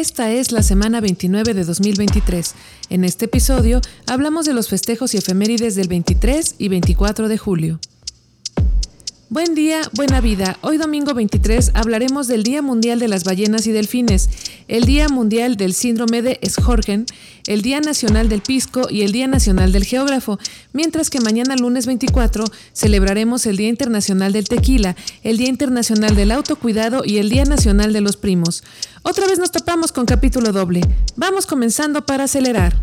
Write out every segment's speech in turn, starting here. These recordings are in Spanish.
Esta es la semana 29 de 2023. En este episodio hablamos de los festejos y efemérides del 23 y 24 de julio. Buen día, buena vida. Hoy domingo 23 hablaremos del Día Mundial de las Ballenas y Delfines, el Día Mundial del Síndrome de Sjorgen, el Día Nacional del Pisco y el Día Nacional del Geógrafo, mientras que mañana lunes 24 celebraremos el Día Internacional del Tequila, el Día Internacional del Autocuidado y el Día Nacional de los Primos. Otra vez nos topamos con capítulo doble. Vamos comenzando para acelerar.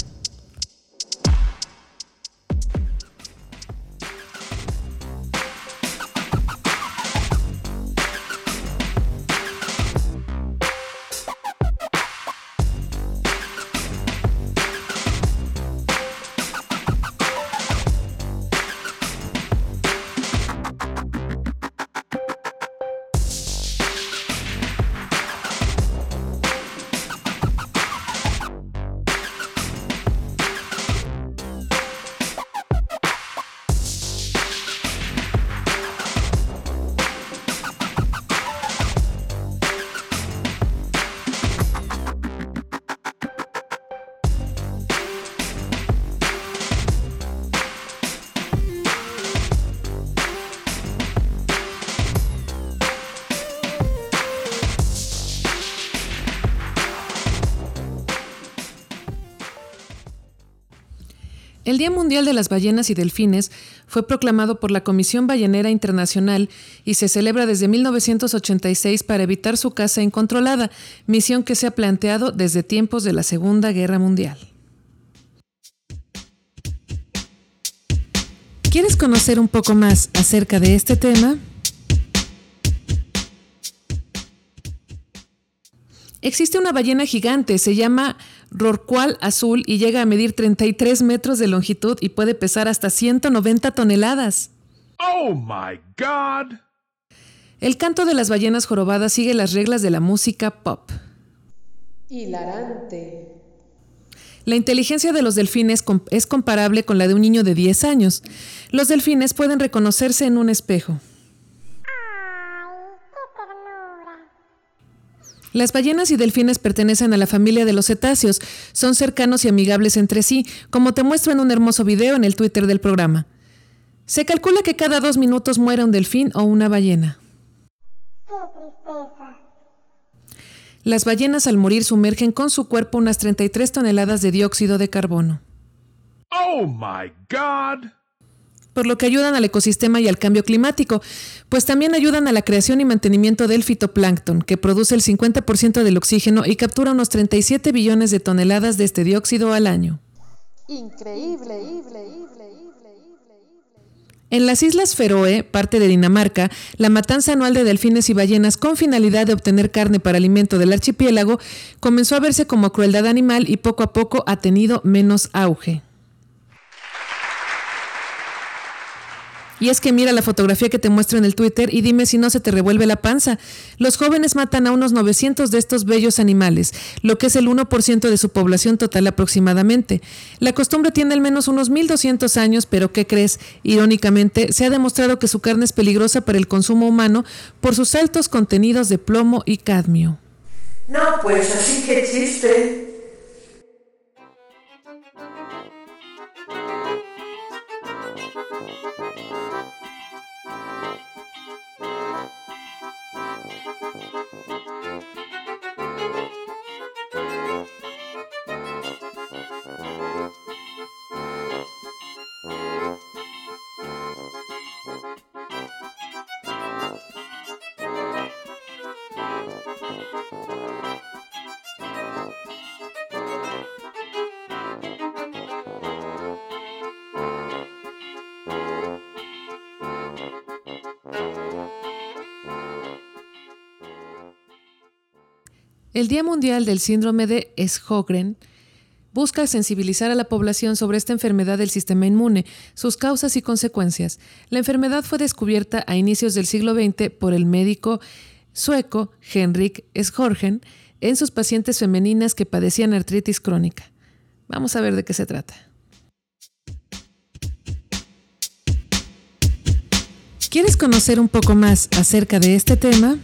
El Día Mundial de las Ballenas y Delfines fue proclamado por la Comisión Ballenera Internacional y se celebra desde 1986 para evitar su caza incontrolada, misión que se ha planteado desde tiempos de la Segunda Guerra Mundial. ¿Quieres conocer un poco más acerca de este tema? Existe una ballena gigante, se llama rorcual azul y llega a medir 33 metros de longitud y puede pesar hasta 190 toneladas. ¡Oh, my God! El canto de las ballenas jorobadas sigue las reglas de la música pop. Hilarante. La inteligencia de los delfines es comparable con la de un niño de 10 años. Los delfines pueden reconocerse en un espejo. Las ballenas y delfines pertenecen a la familia de los cetáceos, son cercanos y amigables entre sí, como te muestro en un hermoso video en el Twitter del programa. Se calcula que cada dos minutos muere un delfín o una ballena. Las ballenas al morir sumergen con su cuerpo unas 33 toneladas de dióxido de carbono. ¡Oh, my God! Por lo que ayudan al ecosistema y al cambio climático, pues también ayudan a la creación y mantenimiento del fitoplancton, que produce el 50% del oxígeno y captura unos 37 billones de toneladas de este dióxido al año. Increíble. En las Islas Feroe, parte de Dinamarca, la matanza anual de delfines y ballenas con finalidad de obtener carne para alimento del archipiélago comenzó a verse como crueldad animal y poco a poco ha tenido menos auge. Y es que mira la fotografía que te muestro en el Twitter y dime si no se te revuelve la panza. Los jóvenes matan a unos 900 de estos bellos animales, lo que es el 1% de su población total aproximadamente. La costumbre tiene al menos unos 1200 años, pero ¿qué crees? Irónicamente, se ha demostrado que su carne es peligrosa para el consumo humano por sus altos contenidos de plomo y cadmio. No, pues así que existe. El Día Mundial del Síndrome de Sjögren busca sensibilizar a la población sobre esta enfermedad del sistema inmune, sus causas y consecuencias. La enfermedad fue descubierta a inicios del siglo XX por el médico sueco Henrik Schorgen en sus pacientes femeninas que padecían artritis crónica. Vamos a ver de qué se trata. ¿Quieres conocer un poco más acerca de este tema?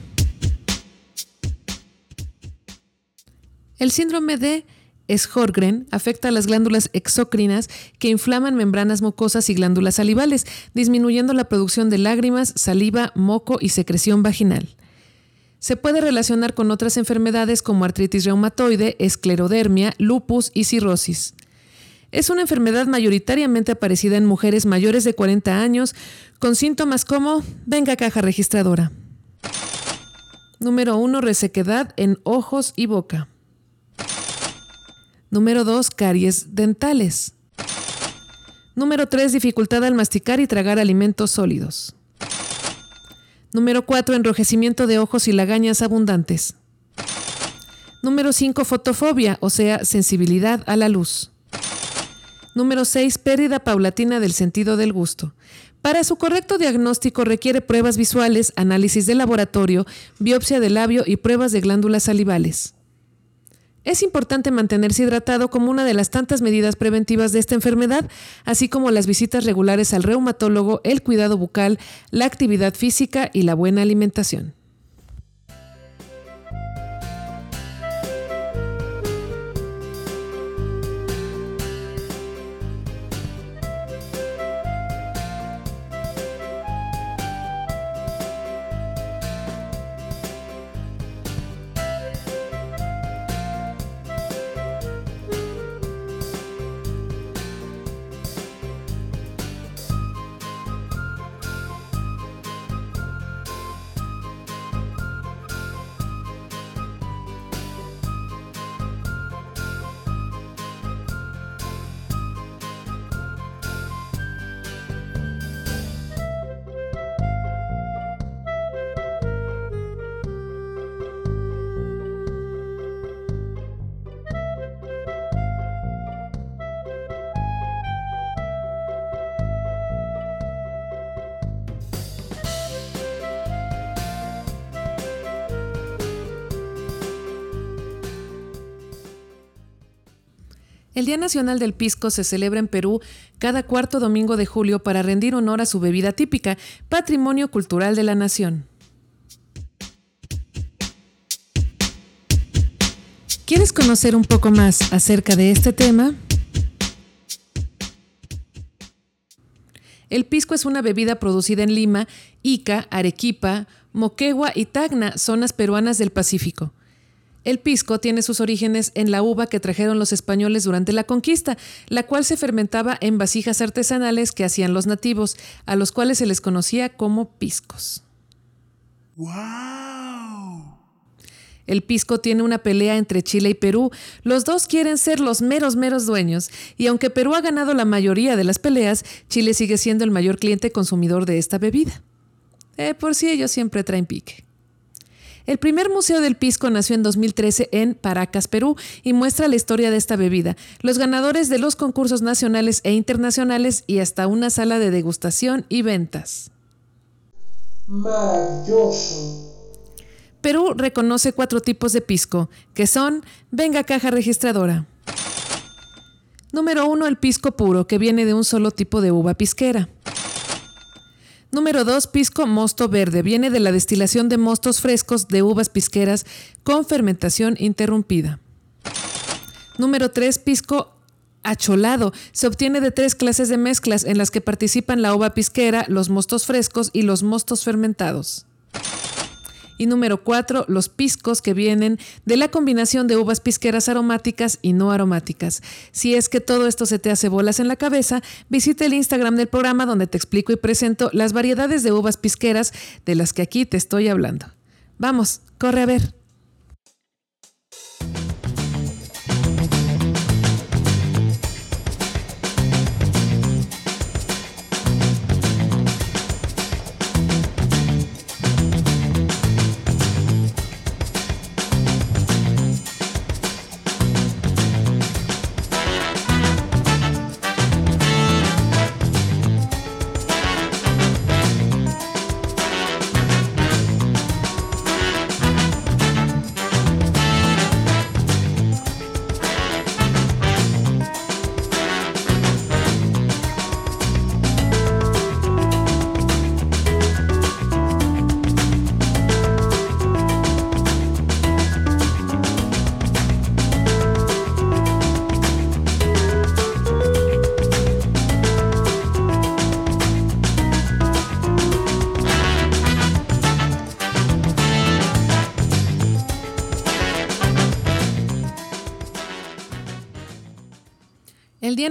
El síndrome de Sjögren afecta a las glándulas exócrinas que inflaman membranas mucosas y glándulas salivales, disminuyendo la producción de lágrimas, saliva, moco y secreción vaginal. Se puede relacionar con otras enfermedades como artritis reumatoide, esclerodermia, lupus y cirrosis. Es una enfermedad mayoritariamente aparecida en mujeres mayores de 40 años con síntomas como venga caja registradora. Número 1. Resequedad en ojos y boca. Número 2. Caries dentales. Número 3. Dificultad al masticar y tragar alimentos sólidos. Número 4. Enrojecimiento de ojos y lagañas abundantes. Número 5. Fotofobia, o sea, sensibilidad a la luz. Número 6. Pérdida paulatina del sentido del gusto. Para su correcto diagnóstico requiere pruebas visuales, análisis de laboratorio, biopsia de labio y pruebas de glándulas salivales. Es importante mantenerse hidratado como una de las tantas medidas preventivas de esta enfermedad, así como las visitas regulares al reumatólogo, el cuidado bucal, la actividad física y la buena alimentación. El Día Nacional del Pisco se celebra en Perú cada cuarto domingo de julio para rendir honor a su bebida típica, patrimonio cultural de la nación. ¿Quieres conocer un poco más acerca de este tema? El pisco es una bebida producida en Lima, Ica, Arequipa, Moquegua y Tacna, zonas peruanas del Pacífico. El pisco tiene sus orígenes en la uva que trajeron los españoles durante la conquista, la cual se fermentaba en vasijas artesanales que hacían los nativos, a los cuales se les conocía como piscos. ¡Wow! El pisco tiene una pelea entre Chile y Perú. Los dos quieren ser los meros, meros dueños. Y aunque Perú ha ganado la mayoría de las peleas, Chile sigue siendo el mayor cliente consumidor de esta bebida. Eh, por si ellos siempre traen pique. El primer Museo del Pisco nació en 2013 en Paracas, Perú, y muestra la historia de esta bebida, los ganadores de los concursos nacionales e internacionales y hasta una sala de degustación y ventas. Maravilloso. Perú reconoce cuatro tipos de pisco, que son Venga Caja Registradora. Número uno, el pisco puro, que viene de un solo tipo de uva pisquera. Número 2. Pisco mosto verde. Viene de la destilación de mostos frescos de uvas pisqueras con fermentación interrumpida. Número 3. Pisco acholado. Se obtiene de tres clases de mezclas en las que participan la uva pisquera, los mostos frescos y los mostos fermentados. Y número 4, los piscos que vienen de la combinación de uvas pisqueras aromáticas y no aromáticas. Si es que todo esto se te hace bolas en la cabeza, visita el Instagram del programa donde te explico y presento las variedades de uvas pisqueras de las que aquí te estoy hablando. Vamos, corre a ver.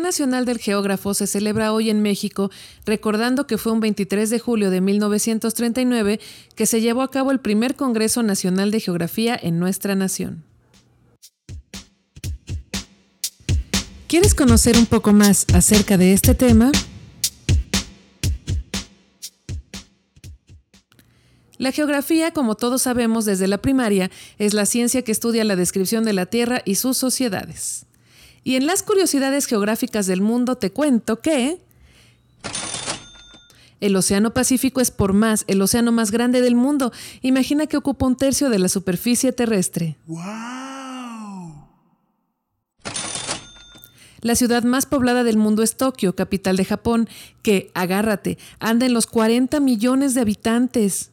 Nacional del Geógrafo se celebra hoy en México, recordando que fue un 23 de julio de 1939 que se llevó a cabo el primer Congreso Nacional de Geografía en nuestra nación. ¿Quieres conocer un poco más acerca de este tema? La geografía, como todos sabemos desde la primaria, es la ciencia que estudia la descripción de la Tierra y sus sociedades. Y en las curiosidades geográficas del mundo te cuento que el Océano Pacífico es por más el océano más grande del mundo. Imagina que ocupa un tercio de la superficie terrestre. ¡Wow! La ciudad más poblada del mundo es Tokio, capital de Japón, que, agárrate, anda en los 40 millones de habitantes.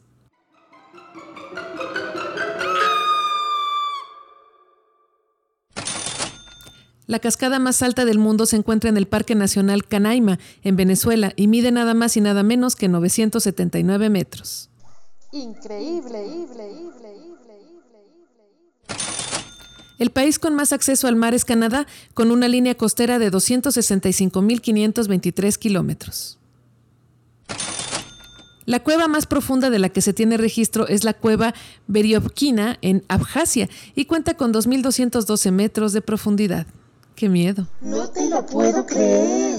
La cascada más alta del mundo se encuentra en el Parque Nacional Canaima, en Venezuela, y mide nada más y nada menos que 979 metros. Increíble. El país con más acceso al mar es Canadá, con una línea costera de 265.523 kilómetros. La cueva más profunda de la que se tiene registro es la cueva Beriovkina en Abjasia y cuenta con 2.212 metros de profundidad. Qué miedo. No te lo puedo creer.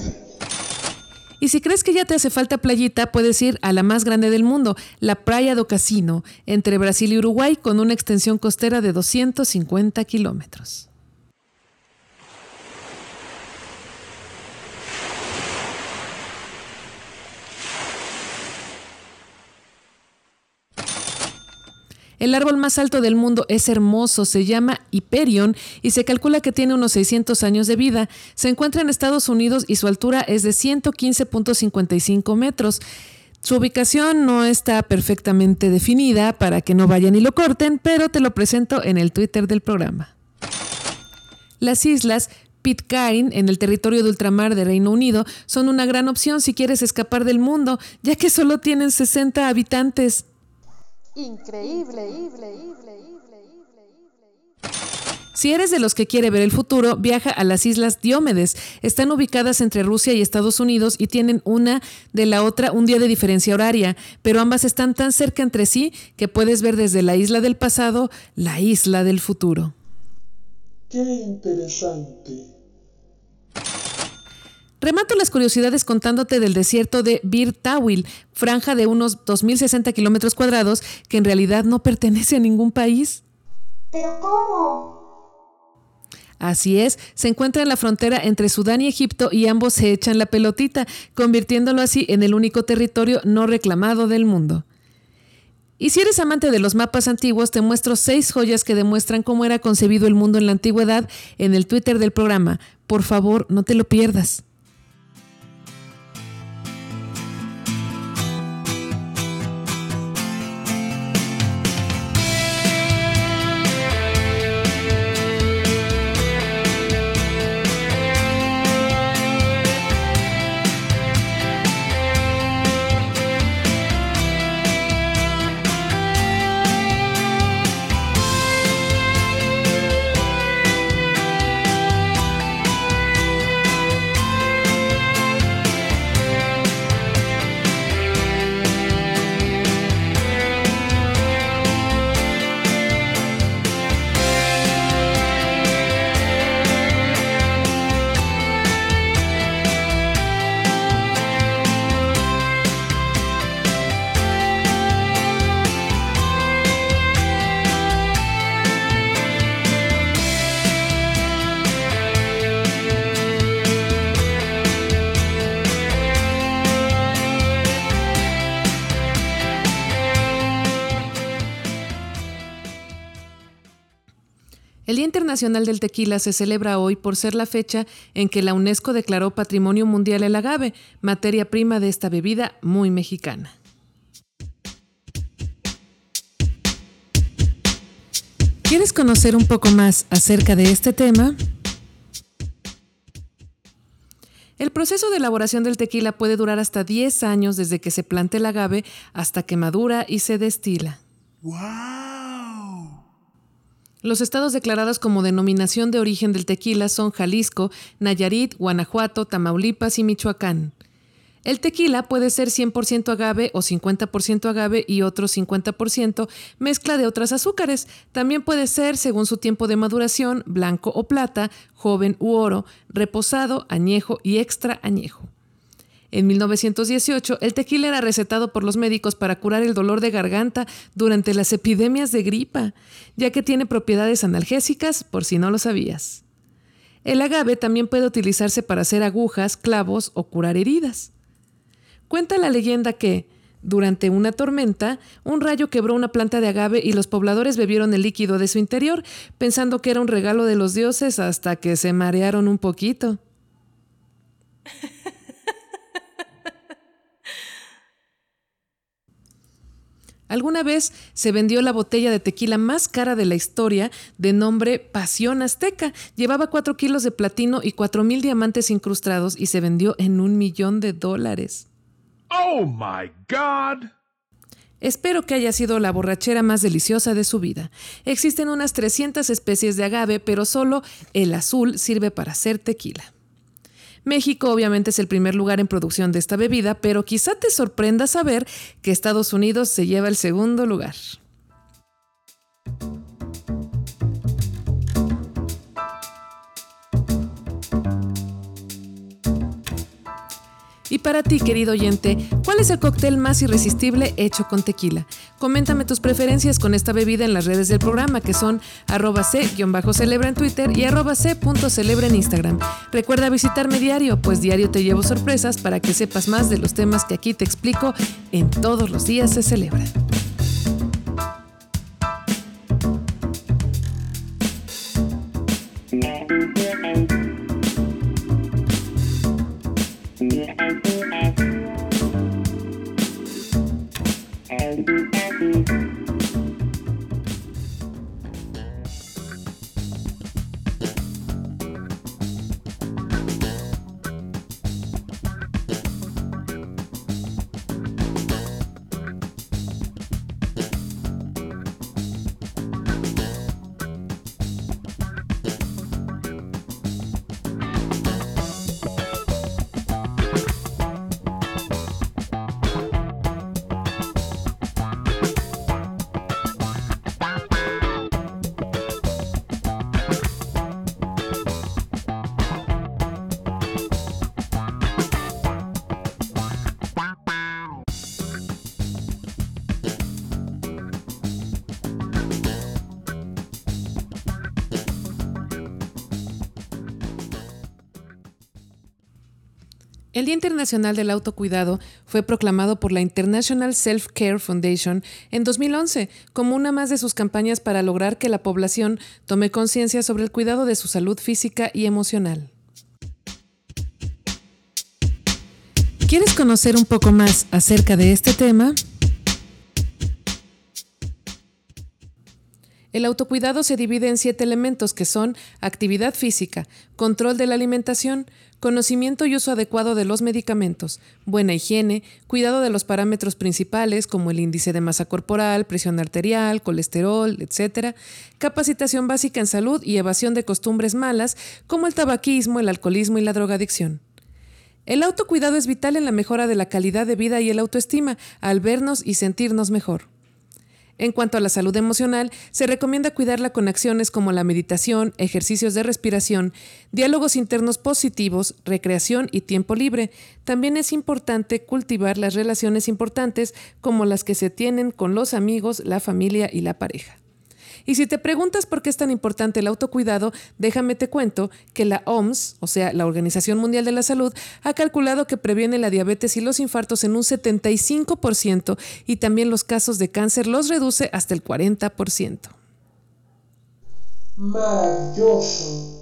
Y si crees que ya te hace falta playita, puedes ir a la más grande del mundo, la Playa do Casino, entre Brasil y Uruguay, con una extensión costera de 250 kilómetros. El árbol más alto del mundo es hermoso, se llama Hyperion y se calcula que tiene unos 600 años de vida. Se encuentra en Estados Unidos y su altura es de 115.55 metros. Su ubicación no está perfectamente definida para que no vayan y lo corten, pero te lo presento en el Twitter del programa. Las islas Pitcairn, en el territorio de ultramar de Reino Unido, son una gran opción si quieres escapar del mundo, ya que solo tienen 60 habitantes. Increíble. Si eres de los que quiere ver el futuro, viaja a las Islas Diómedes. Están ubicadas entre Rusia y Estados Unidos y tienen una de la otra un día de diferencia horaria, pero ambas están tan cerca entre sí que puedes ver desde la isla del pasado la isla del futuro. Qué interesante. Remato las curiosidades contándote del desierto de Bir Tawil, franja de unos 2.060 kilómetros cuadrados que en realidad no pertenece a ningún país. ¿Pero cómo? Así es, se encuentra en la frontera entre Sudán y Egipto y ambos se echan la pelotita, convirtiéndolo así en el único territorio no reclamado del mundo. Y si eres amante de los mapas antiguos, te muestro seis joyas que demuestran cómo era concebido el mundo en la antigüedad en el Twitter del programa. Por favor, no te lo pierdas. Internacional del Tequila se celebra hoy por ser la fecha en que la UNESCO declaró Patrimonio Mundial el agave, materia prima de esta bebida muy mexicana. ¿Quieres conocer un poco más acerca de este tema? El proceso de elaboración del tequila puede durar hasta 10 años desde que se plante el agave hasta que madura y se destila. ¡Wow! Los estados declarados como denominación de origen del tequila son Jalisco, Nayarit, Guanajuato, Tamaulipas y Michoacán. El tequila puede ser 100% agave o 50% agave y otro 50% mezcla de otras azúcares. También puede ser, según su tiempo de maduración, blanco o plata, joven u oro, reposado, añejo y extra añejo. En 1918, el tequila era recetado por los médicos para curar el dolor de garganta durante las epidemias de gripa, ya que tiene propiedades analgésicas, por si no lo sabías. El agave también puede utilizarse para hacer agujas, clavos o curar heridas. Cuenta la leyenda que, durante una tormenta, un rayo quebró una planta de agave y los pobladores bebieron el líquido de su interior, pensando que era un regalo de los dioses hasta que se marearon un poquito. Alguna vez se vendió la botella de tequila más cara de la historia, de nombre Pasión Azteca. Llevaba 4 kilos de platino y 4 mil diamantes incrustados y se vendió en un millón de dólares. ¡Oh, my God! Espero que haya sido la borrachera más deliciosa de su vida. Existen unas 300 especies de agave, pero solo el azul sirve para hacer tequila. México obviamente es el primer lugar en producción de esta bebida, pero quizá te sorprenda saber que Estados Unidos se lleva el segundo lugar. Para ti, querido oyente, ¿cuál es el cóctel más irresistible hecho con tequila? Coméntame tus preferencias con esta bebida en las redes del programa, que son arroba c-celebra en Twitter y arroba c.celebra en Instagram. Recuerda visitarme diario, pues diario te llevo sorpresas para que sepas más de los temas que aquí te explico en todos los días se celebra. El Día Internacional del Autocuidado fue proclamado por la International Self-Care Foundation en 2011 como una más de sus campañas para lograr que la población tome conciencia sobre el cuidado de su salud física y emocional. ¿Quieres conocer un poco más acerca de este tema? El autocuidado se divide en siete elementos que son actividad física, control de la alimentación, conocimiento y uso adecuado de los medicamentos, buena higiene, cuidado de los parámetros principales como el índice de masa corporal, presión arterial, colesterol, etc., capacitación básica en salud y evasión de costumbres malas como el tabaquismo, el alcoholismo y la drogadicción. El autocuidado es vital en la mejora de la calidad de vida y el autoestima al vernos y sentirnos mejor. En cuanto a la salud emocional, se recomienda cuidarla con acciones como la meditación, ejercicios de respiración, diálogos internos positivos, recreación y tiempo libre. También es importante cultivar las relaciones importantes como las que se tienen con los amigos, la familia y la pareja. Y si te preguntas por qué es tan importante el autocuidado, déjame te cuento que la OMS, o sea, la Organización Mundial de la Salud, ha calculado que previene la diabetes y los infartos en un 75% y también los casos de cáncer los reduce hasta el 40%. Maravilloso.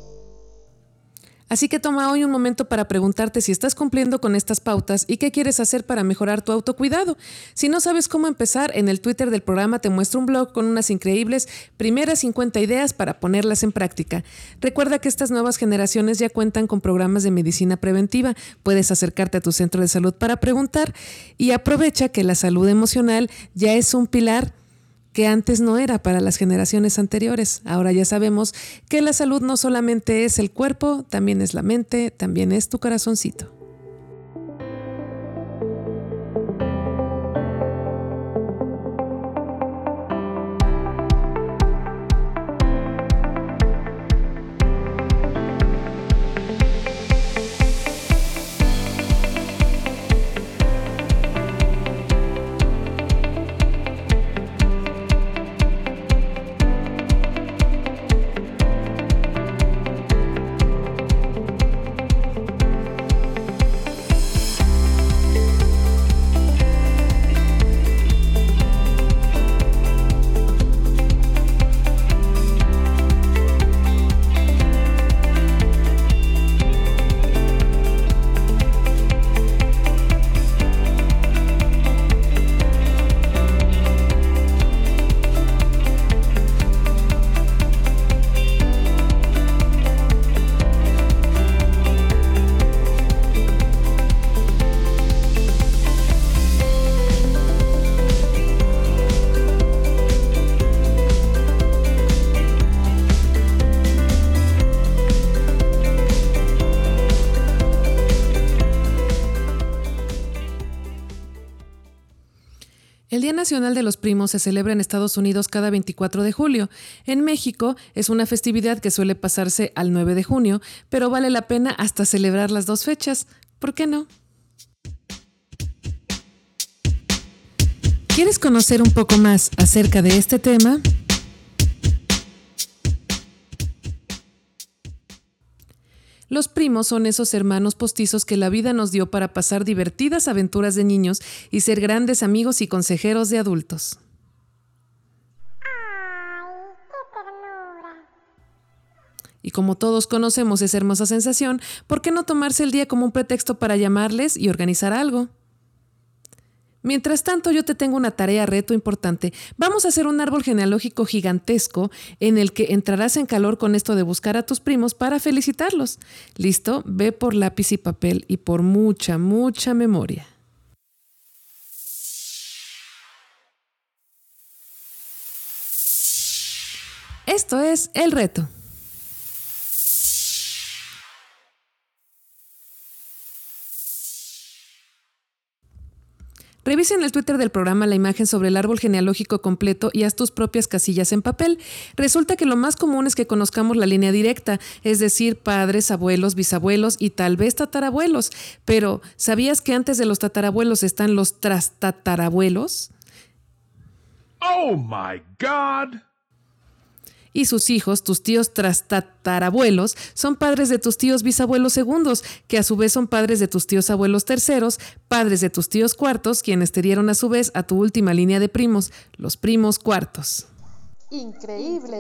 Así que toma hoy un momento para preguntarte si estás cumpliendo con estas pautas y qué quieres hacer para mejorar tu autocuidado. Si no sabes cómo empezar, en el Twitter del programa te muestro un blog con unas increíbles primeras 50 ideas para ponerlas en práctica. Recuerda que estas nuevas generaciones ya cuentan con programas de medicina preventiva. Puedes acercarte a tu centro de salud para preguntar y aprovecha que la salud emocional ya es un pilar que antes no era para las generaciones anteriores. Ahora ya sabemos que la salud no solamente es el cuerpo, también es la mente, también es tu corazoncito. Nacional de los Primos se celebra en Estados Unidos cada 24 de julio. En México es una festividad que suele pasarse al 9 de junio, pero vale la pena hasta celebrar las dos fechas. ¿Por qué no? ¿Quieres conocer un poco más acerca de este tema? Los primos son esos hermanos postizos que la vida nos dio para pasar divertidas aventuras de niños y ser grandes amigos y consejeros de adultos. Y como todos conocemos esa hermosa sensación, ¿por qué no tomarse el día como un pretexto para llamarles y organizar algo? Mientras tanto, yo te tengo una tarea reto importante. Vamos a hacer un árbol genealógico gigantesco en el que entrarás en calor con esto de buscar a tus primos para felicitarlos. ¿Listo? Ve por lápiz y papel y por mucha, mucha memoria. Esto es el reto. Revisa en el Twitter del programa la imagen sobre el árbol genealógico completo y haz tus propias casillas en papel. Resulta que lo más común es que conozcamos la línea directa, es decir, padres, abuelos, bisabuelos y tal vez tatarabuelos. Pero, ¿sabías que antes de los tatarabuelos están los trastatarabuelos? Oh my God! Y sus hijos, tus tíos trastatarabuelos, son padres de tus tíos bisabuelos segundos, que a su vez son padres de tus tíos abuelos terceros, padres de tus tíos cuartos, quienes te dieron a su vez a tu última línea de primos, los primos cuartos. Increíble,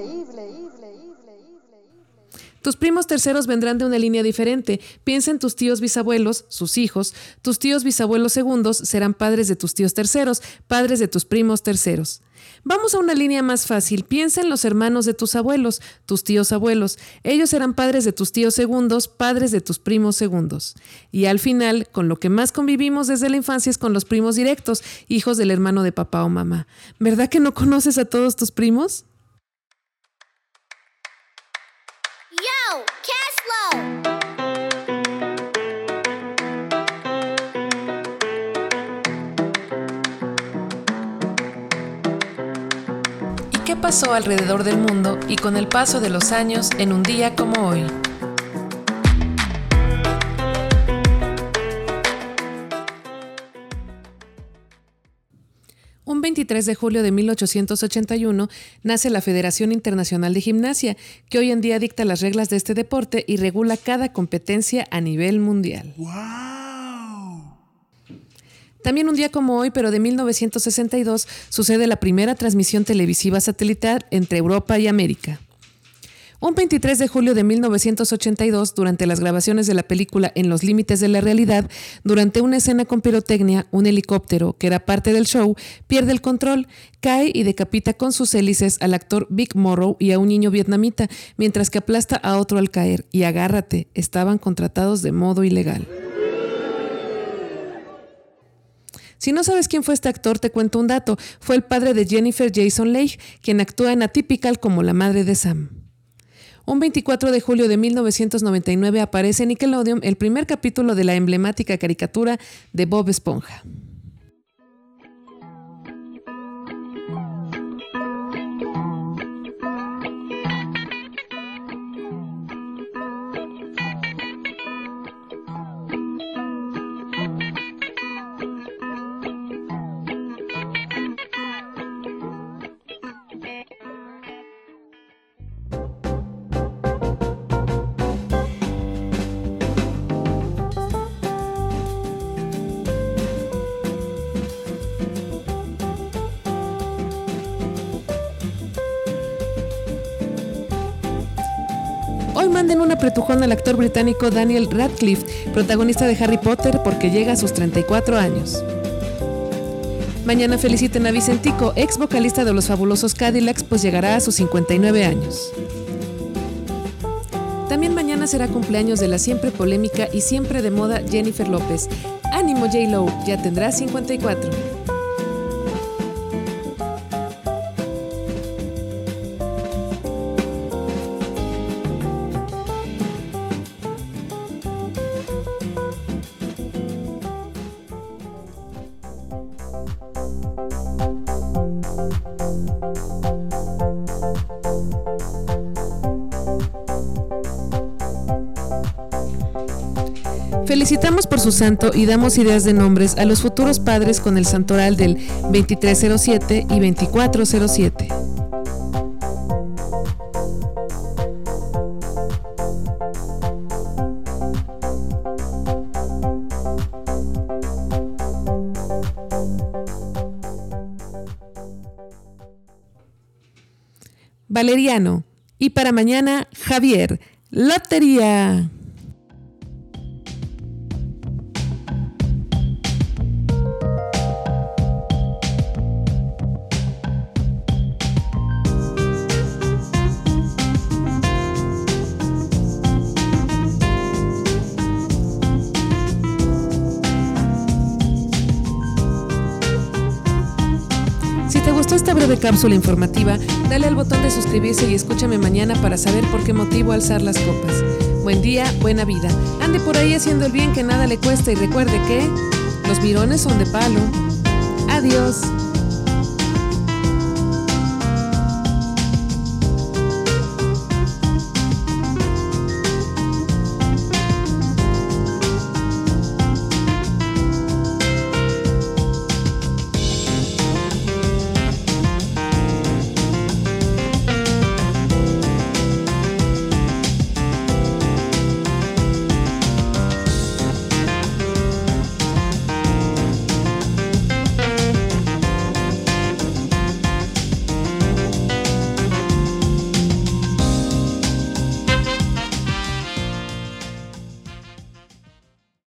tus primos terceros vendrán de una línea diferente. Piensa en tus tíos bisabuelos, sus hijos. Tus tíos bisabuelos segundos serán padres de tus tíos terceros, padres de tus primos terceros. Vamos a una línea más fácil. Piensa en los hermanos de tus abuelos, tus tíos abuelos. Ellos serán padres de tus tíos segundos, padres de tus primos segundos. Y al final, con lo que más convivimos desde la infancia es con los primos directos, hijos del hermano de papá o mamá. ¿Verdad que no conoces a todos tus primos? Pasó alrededor del mundo y con el paso de los años en un día como hoy. Un 23 de julio de 1881 nace la Federación Internacional de Gimnasia, que hoy en día dicta las reglas de este deporte y regula cada competencia a nivel mundial. También un día como hoy, pero de 1962, sucede la primera transmisión televisiva satelital entre Europa y América. Un 23 de julio de 1982, durante las grabaciones de la película En los Límites de la Realidad, durante una escena con pirotecnia, un helicóptero, que era parte del show, pierde el control, cae y decapita con sus hélices al actor Vic Morrow y a un niño vietnamita, mientras que aplasta a otro al caer. Y agárrate, estaban contratados de modo ilegal. Si no sabes quién fue este actor, te cuento un dato. Fue el padre de Jennifer Jason Leigh, quien actúa en Atypical como la madre de Sam. Un 24 de julio de 1999 aparece en Nickelodeon el primer capítulo de la emblemática caricatura de Bob Esponja. Manden un apretujón al actor británico Daniel Radcliffe, protagonista de Harry Potter, porque llega a sus 34 años. Mañana feliciten a Vicentico, ex vocalista de los fabulosos Cadillacs, pues llegará a sus 59 años. También mañana será cumpleaños de la siempre polémica y siempre de moda Jennifer López. Ánimo J-Lo, ya tendrá 54. Felicitamos por su santo y damos ideas de nombres a los futuros padres con el santoral del 2307 y 2407. Valeriano. Y para mañana, Javier. Lotería. Si te gustó esta breve cápsula informativa, dale al botón de suscribirse y escúchame mañana para saber por qué motivo alzar las copas. Buen día, buena vida. Ande por ahí haciendo el bien que nada le cuesta y recuerde que los mirones son de palo. Adiós.